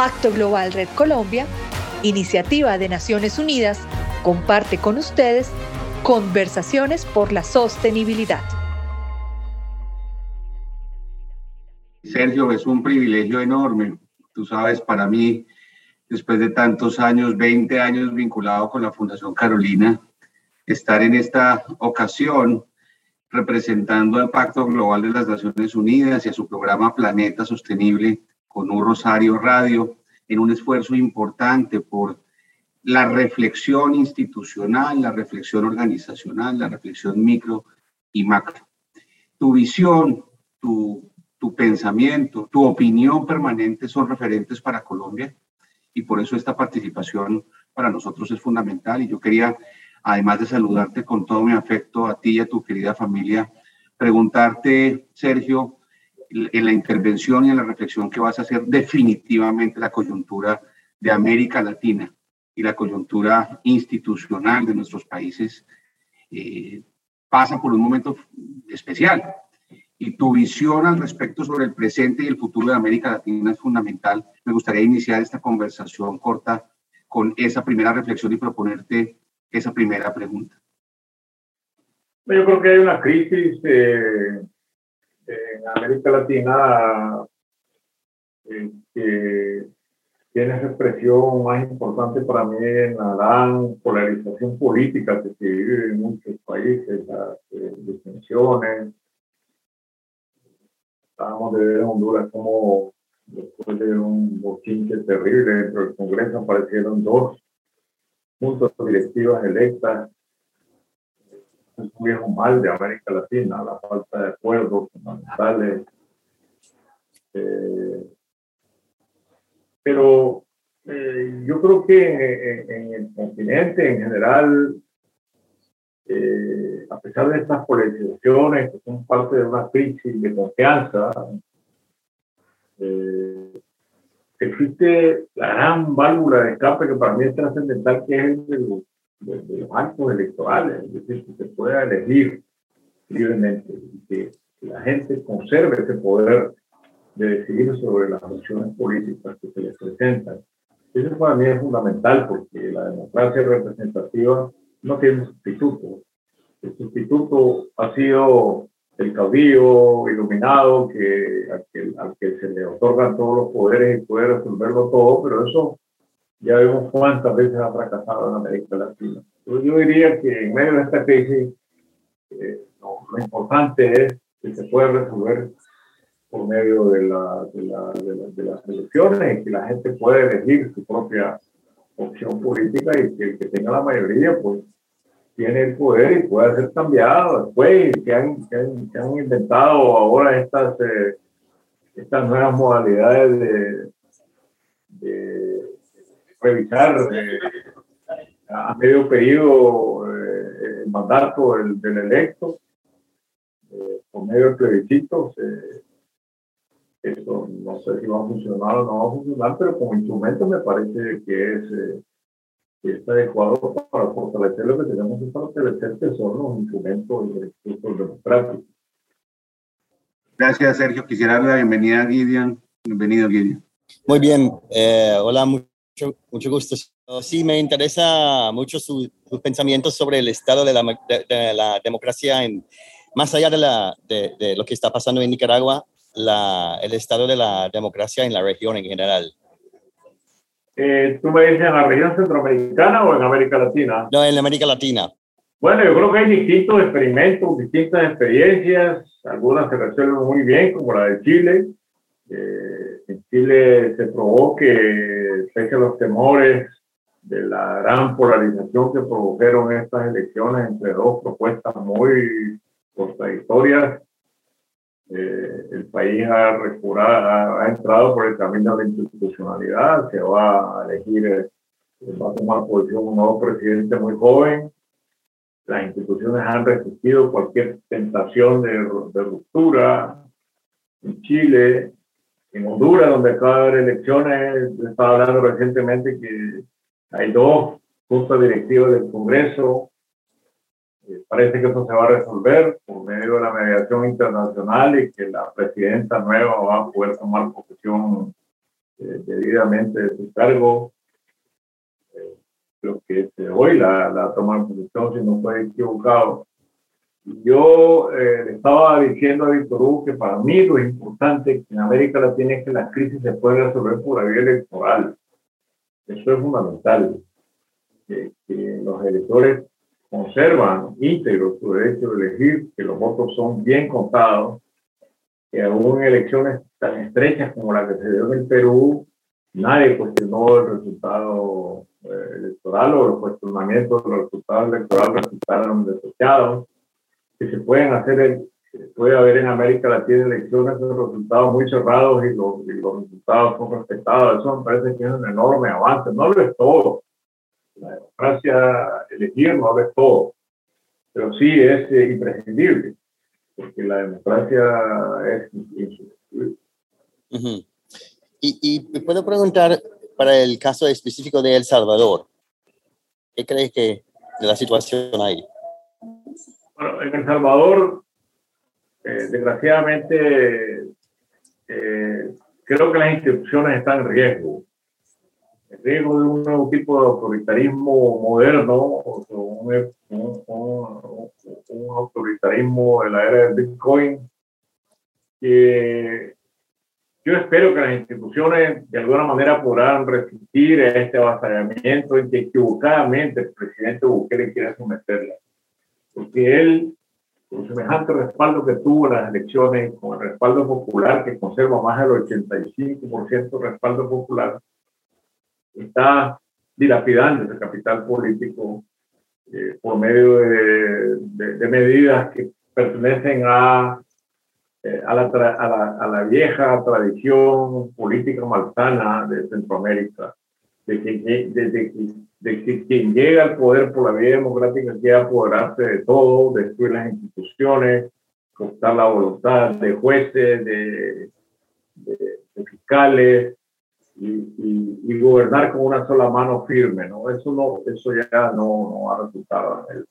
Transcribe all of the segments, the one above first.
Pacto Global Red Colombia, iniciativa de Naciones Unidas, comparte con ustedes conversaciones por la sostenibilidad. Sergio, es un privilegio enorme. Tú sabes, para mí, después de tantos años, 20 años vinculado con la Fundación Carolina, estar en esta ocasión representando al Pacto Global de las Naciones Unidas y a su programa Planeta Sostenible con un Rosario Radio en un esfuerzo importante por la reflexión institucional, la reflexión organizacional, la reflexión micro y macro. Tu visión, tu, tu pensamiento, tu opinión permanente son referentes para Colombia y por eso esta participación para nosotros es fundamental y yo quería además de saludarte con todo mi afecto a ti y a tu querida familia, preguntarte, Sergio, en la intervención y en la reflexión que vas a hacer definitivamente la coyuntura de América Latina y la coyuntura institucional de nuestros países eh, pasa por un momento especial. Y tu visión al respecto sobre el presente y el futuro de América Latina es fundamental. Me gustaría iniciar esta conversación corta con esa primera reflexión y proponerte esa primera pregunta. Yo creo que hay una crisis eh, en América Latina que tiene su expresión más importante para mí en la gran polarización política que se vive en muchos países, las eh, distensiones. Estábamos de ver en Honduras como después de un bochinche terrible dentro del Congreso aparecieron dos juntas directivas electas es un mal de América Latina, la falta de acuerdos fundamentales. Eh, pero eh, yo creo que en, el continente en general, eh, a pesar de estas polarizaciones que son parte de una crisis de confianza, existe la gran válvula de escape que para mí es trascendental, que es el de los, actos electorales, es decir, que se pueda elegir libremente y que la gente conserve ese poder de decidir sobre las opciones políticas que se les presentan. Eso para mí es fundamental porque la democracia representativa no tiene sustituto. El sustituto ha sido el caudillo iluminado que, al, que, se le otorgan todos los poderes y puede resolverlo todo, pero eso ya vemos cuántas veces ha fracasado en América Latina. yo diría que en medio de esta crisis, eh, lo importante es que se puede resolver por medio de, la, de, la, de, las elecciones y que la gente puede elegir su propia opción política y que el que tenga la mayoría, pues tiene el poder y puede ser cambiado después, que han, que han, que han inventado ahora estas, eh, estas nuevas modalidades de, de revisar eh, a medio periodo eh, el mandato del, del electo por medio de plebiscitos. eso no sé si va a funcionar o no va a funcionar, pero como instrumento me parece que es que está adecuado para fortalecer lo que tenemos que fortalecer, que son los instrumentos y recursos democráticos. Gracias, Sergio. Quisiera dar la bienvenida a Gideon. Bienvenido, Gideon. Muy bien. Eh, hola, mucho, mucho gusto. Sí, me interesa mucho sus pensamientos sobre el estado de la, de, la democracia, en, más allá de, la, de, de, lo que está pasando en Nicaragua, la, el estado de la democracia en la región en general. Eh, ¿Tú me dices en la región centroamericana o en América Latina? No, en América Latina. Bueno, yo creo que hay distintos experimentos, distintas experiencias. Algunas se resuelven muy bien, como la de Chile. Eh, Chile se probó que, pese a los temores de la gran polarización que produjeron estas elecciones entre dos propuestas muy contradictorias, eh, el país ha, ha, entrado por el camino de la institucionalidad, se va a elegir, eh, va a tomar posición un nuevo presidente muy joven. Las instituciones han resistido cualquier tentación de, de ruptura. En Chile, en Honduras, donde acaba de haber elecciones, estaba hablando recientemente que hay dos juntas directivas del Congreso parece que eso se va a resolver por medio de la mediación internacional y que la presidenta nueva va a poder tomar posesión eh, de debidamente de su cargo. Eh, creo que hoy la, la toma de posición, si no estoy equivocado. Yo eh, estaba diciendo a Víctor Hugo que para mí lo importante en América Latina es que la crisis se puede resolver por la vía electoral. Eso es fundamental. Que, que los electores conservan íntegro su derecho de elegir, que los votos son bien contados, que aún en elecciones tan estrechas como la que se dio en el Perú, nadie cuestionó el resultado eh, electoral o los cuestionamientos de los resultados electorales resultaron desechados, que se pueden hacer, puede haber en América Latina elecciones con resultados muy cerrados y los, y los resultados son respetados. Eso me parece que es un enorme avance. No lo es todo, la democracia, elegir no es todo, pero sí es eh, imprescindible, porque la democracia es insustituible. y, y puedo preguntar para el caso específico de El Salvador, ¿qué crees que de la situación ahí? Bueno, en El Salvador, eh, desgraciadamente, eh, creo que las instituciones están en riesgo el riesgo de un nuevo tipo de autoritarismo moderno, o un, un, autoritarismo de la era del Bitcoin, que yo espero que las instituciones de alguna manera podrán resistir a este avasallamiento en que equivocadamente el presidente Bukele quiere someterla. Porque él, con semejante respaldo que tuvo en las elecciones, con el respaldo popular que conserva más del 85% de respaldo popular, está dilapidando ese capital político eh, por medio de, medidas que pertenecen a, eh, a, la, vieja tradición política malsana de Centroamérica, de que, de, de que quien llega al poder por la vía democrática quiere apoderarse de todo, destruir las instituciones, cortar la voluntad de jueces, de, fiscales, y, gobernar con una sola mano firme, ¿no? Eso, no, eso ya no, no ha resultado en el,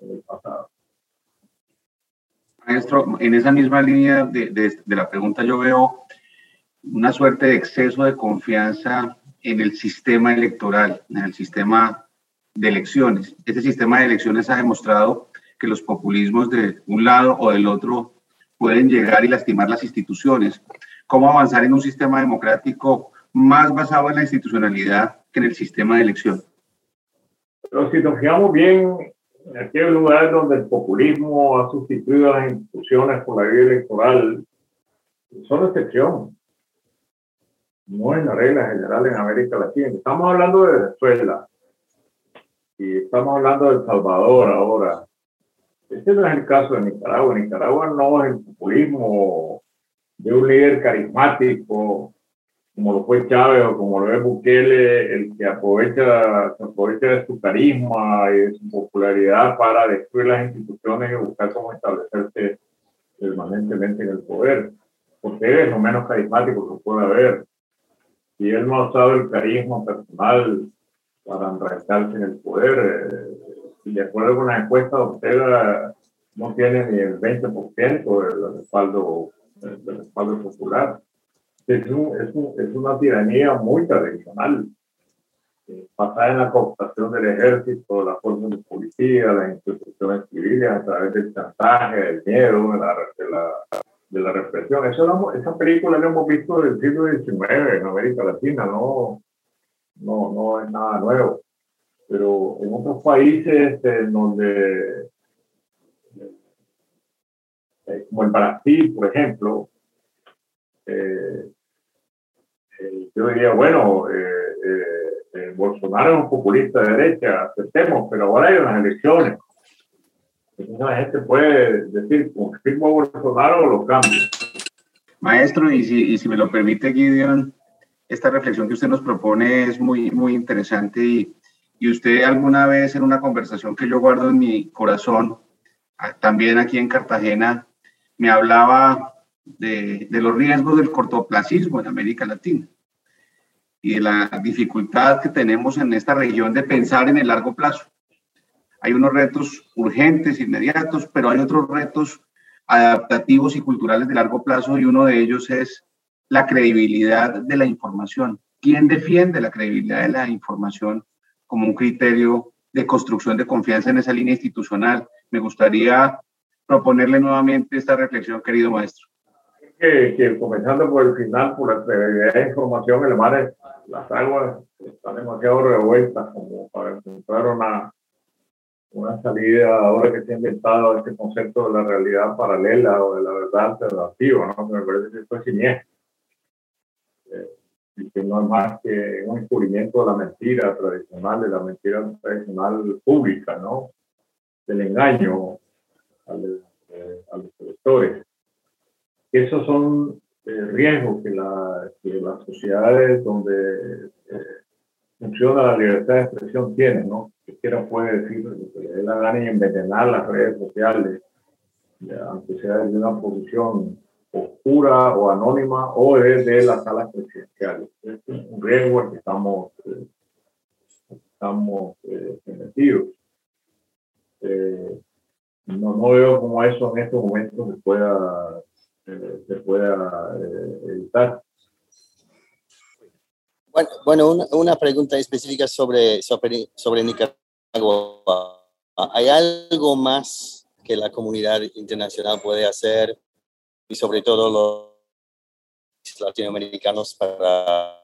en el, pasado. Maestro, en esa misma línea de, de, de, la pregunta yo veo una suerte de exceso de confianza en el sistema electoral, en el sistema de elecciones. Este sistema de elecciones ha demostrado que los populismos de un lado o del otro pueden llegar y lastimar las instituciones. ¿Cómo avanzar en un sistema democrático más basado en la institucionalidad que en el sistema de elección. Pero si nos fijamos bien, en aquellos lugares donde el populismo ha sustituido a las instituciones por la vía electoral, son excepción. No es la regla general en América Latina. Estamos hablando de Venezuela y estamos hablando de El Salvador ahora. Este no es el caso de Nicaragua. Nicaragua no es el populismo de un líder carismático como lo fue Chávez o como lo es Bukele, el que aprovecha, se aprovecha de su carisma y de su popularidad para destruir las instituciones y buscar cómo establecerse permanentemente en el poder. Porque es lo menos carismático que puede haber. Si él no ha usado el carisma personal para enraizarse en el poder, eh, y de acuerdo con la encuesta, Ortega no tiene ni el 20% del respaldo, del respaldo popular. Es, es, una tiranía muy tradicional, eh, basada en la cooptación del ejército, la fuerza de policía, las instituciones civiles a través del chantaje, del miedo, de la, de la, de la represión. Eso esa película la hemos visto del siglo XIX en América Latina, no, no, no es nada nuevo. Pero en otros países en donde, eh, como el Brasil, por ejemplo, eh, yo diría, bueno, eh, eh, eh, Bolsonaro es un populista de derecha, aceptemos, pero ahora hay unas elecciones. La gente puede decir, confirmo a Bolsonaro o lo cambio. Maestro, y si, y si me lo permite, Gideon, esta reflexión que usted nos propone es muy, muy interesante y, y usted alguna vez en una conversación que yo guardo en mi corazón, también aquí en Cartagena, me hablaba de, de, los riesgos del cortoplacismo en América Latina y de la dificultad que tenemos en esta región de pensar en el largo plazo. Hay unos retos urgentes, inmediatos, pero hay otros retos adaptativos y culturales de largo plazo y uno de ellos es la credibilidad de la información. ¿quién defiende la credibilidad de la información como un criterio de construcción de confianza en esa línea institucional? Me gustaría proponerle nuevamente esta reflexión, querido maestro. Que, comenzando por el final, por la credibilidad de información, el mar, las aguas están demasiado revueltas como para encontrar una, una salida ahora que se ha inventado este concepto de la realidad paralela o de la verdad alternativa, ¿no? me parece que esto es siniestro. Eh, y que no es más que un descubrimiento de la mentira tradicional, de la mentira tradicional pública, ¿no? Del engaño a, eh, los electores. Esos son eh, riesgos que, la, que, las sociedades donde funciona la libertad de expresión tienen, ¿no? Cualquiera puede decir lo que le dé la gana y envenenar las redes sociales, aunque sea desde una posición oscura o anónima o desde las salas presidenciales. Es un riesgo al que estamos, eh, estamos eh, eh, no, no, veo como eso en estos momentos se pueda, eh, se pueda evitar. Bueno, una, pregunta específica sobre, sobre, Nicaragua. ¿Hay algo más que la comunidad internacional puede hacer y sobre todo los latinoamericanos para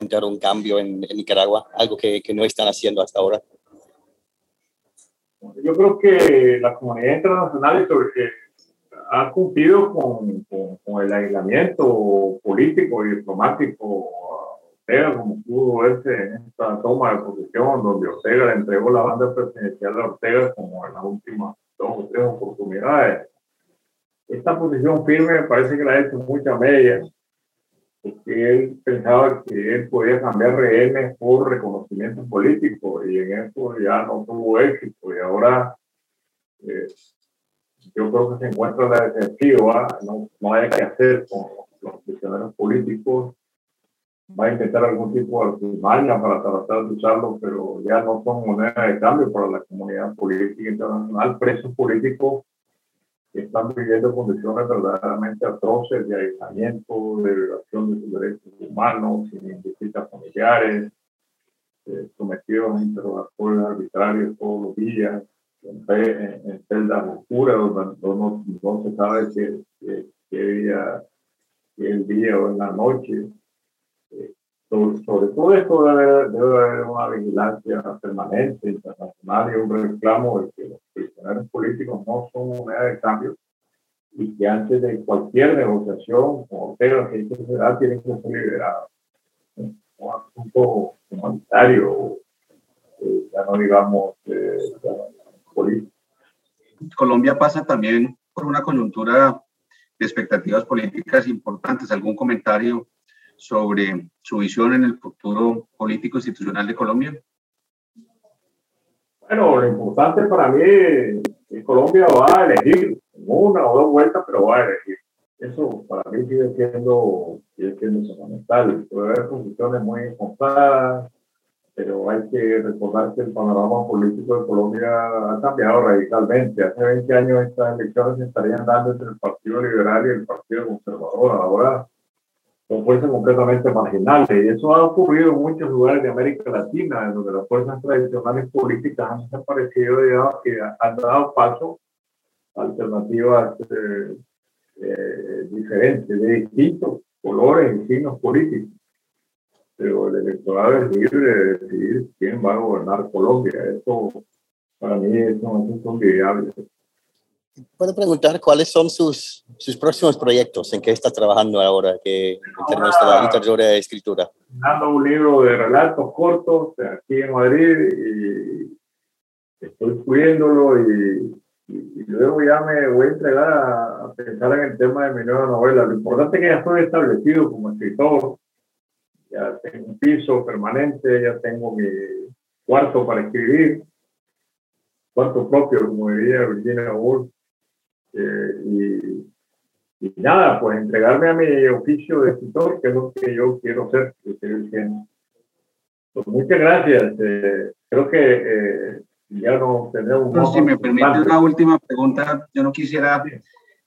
intentar un cambio en, Nicaragua, algo que, no están haciendo hasta ahora? Yo creo que la comunidad internacional ha cumplido con, el aislamiento político y diplomático Ortega, como pudo verse en esta toma de posición, donde Ortega le entregó la banda presidencial a Ortega como en las últimas dos o tres oportunidades. Esta posición firme me parece que la ha hecho mucha media, porque él pensaba que él podía cambiar rehenes por reconocimiento político y en eso ya no tuvo éxito y ahora eh, yo creo que se encuentra la defensiva, no, no hay que hacer con los prisioneros políticos va a intentar algún tipo de artimaña para tratar de usarlo, pero ya no son moneda de cambio para la comunidad política internacional. Presos políticos están viviendo condiciones verdaderamente atroces de aislamiento, de violación de sus derechos humanos, sin visitas familiares, eh, sometidos a interrogatorios arbitrarios todos los días, en, celdas oscuras donde no, se sabe qué, día, el día o en la noche sobre, todo esto debe, haber una vigilancia permanente, internacional y un reclamo de que los prisioneros políticos no son moneda de cambio y que antes de cualquier negociación Ortega que se da tienen que ser liberados. Un asunto humanitario, eh, ya no digamos eh, político. Colombia pasa también por una coyuntura de expectativas políticas importantes. ¿Algún comentario sobre su visión en el futuro político institucional de Colombia? Bueno, lo importante para mí es que Colombia va a elegir una o dos vueltas, pero va a elegir. Eso para mí sigue siendo, sigue siendo fundamental. Puede haber posiciones muy encontradas, pero hay que recordar que el panorama político de Colombia ha cambiado radicalmente. Hace 20 años estas elecciones se estarían dando entre el Partido Liberal y el Partido Conservador. Ahora son fuerzas completamente marginales. Y eso ha ocurrido en muchos lugares de América Latina, en donde las fuerzas tradicionales políticas han desaparecido y han dado paso a alternativas eh, eh, diferentes, de distintos colores y signos políticos. Pero el electorado es libre de decidir quién va a gobernar Colombia. Eso para mí es un asunto inviable. Puedo preguntar cuáles son sus, sus próximos proyectos, en qué está trabajando ahora, que, en términos de la literatura de escritura. Dando un libro de relatos cortos aquí en Madrid y estoy escribiéndolo y, luego ya me voy a entregar a, pensar en el tema de mi nueva novela. Lo importante es que ya estoy establecido como escritor, ya tengo un piso permanente, ya tengo mi cuarto para escribir, cuarto propio, como diría Virginia Woolf eh, y, nada, pues entregarme a mi oficio de escritor, que es lo que yo quiero hacer, Pues muchas gracias. Eh, creo que eh, ya no tenemos... si me permite una última pregunta, yo no quisiera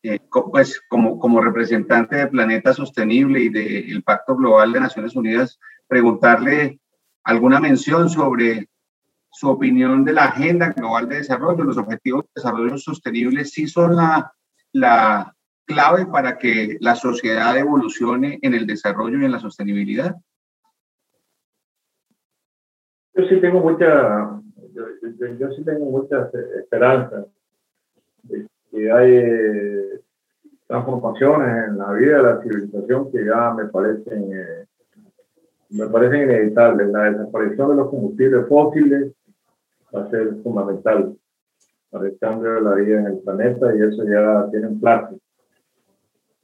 eh, pues como, como representante de Planeta Sostenible y del Pacto Global de Naciones Unidas, preguntarle alguna mención sobre su opinión de la Agenda Global de Desarrollo, los Objetivos de Desarrollo Sostenible, sí son la, la clave para que la sociedad evolucione en el desarrollo y en la sostenibilidad. Yo sí tengo mucha, yo, sí tengo muchas esperanzas de que hay transformaciones en la vida de la civilización que ya me parecen, eh, me parecen inevitables. La desaparición de los combustibles fósiles va a ser fundamental para el cambio de la vida en el planeta y eso ya tiene un plazo.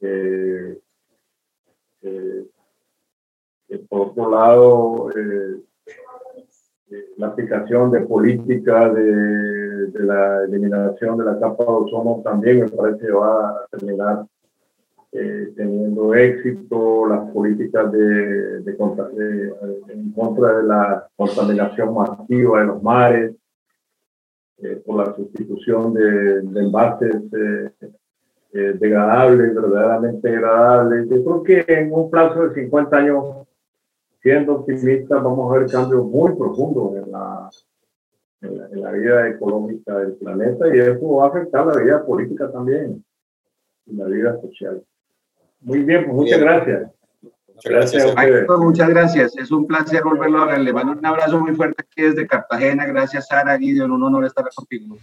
Eh, eh, por otro lado, eh, la aplicación de políticas de, de, la eliminación de la capa de ozono también me parece que va a terminar teniendo éxito, las políticas de, de, en contra de la contaminación masiva de los mares, por la sustitución de, de envases eh, degradable, verdaderamente degradable. Yo creo que en un plazo de 50 años, siendo optimistas, vamos a ver cambios muy profundos en la, en la, vida económica del planeta y eso va a afectar la vida política también y la vida social. Muy bien, pues muchas gracias. Gracias, gracias muchas gracias. Es un placer volverlo a ver. Le mando un abrazo muy fuerte aquí desde Cartagena. Gracias, Sara Guido. Un honor estar contigo.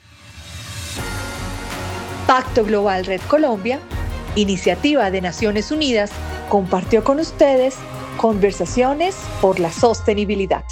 Pacto Global Red Colombia, iniciativa de Naciones Unidas, compartió con ustedes conversaciones por la sostenibilidad.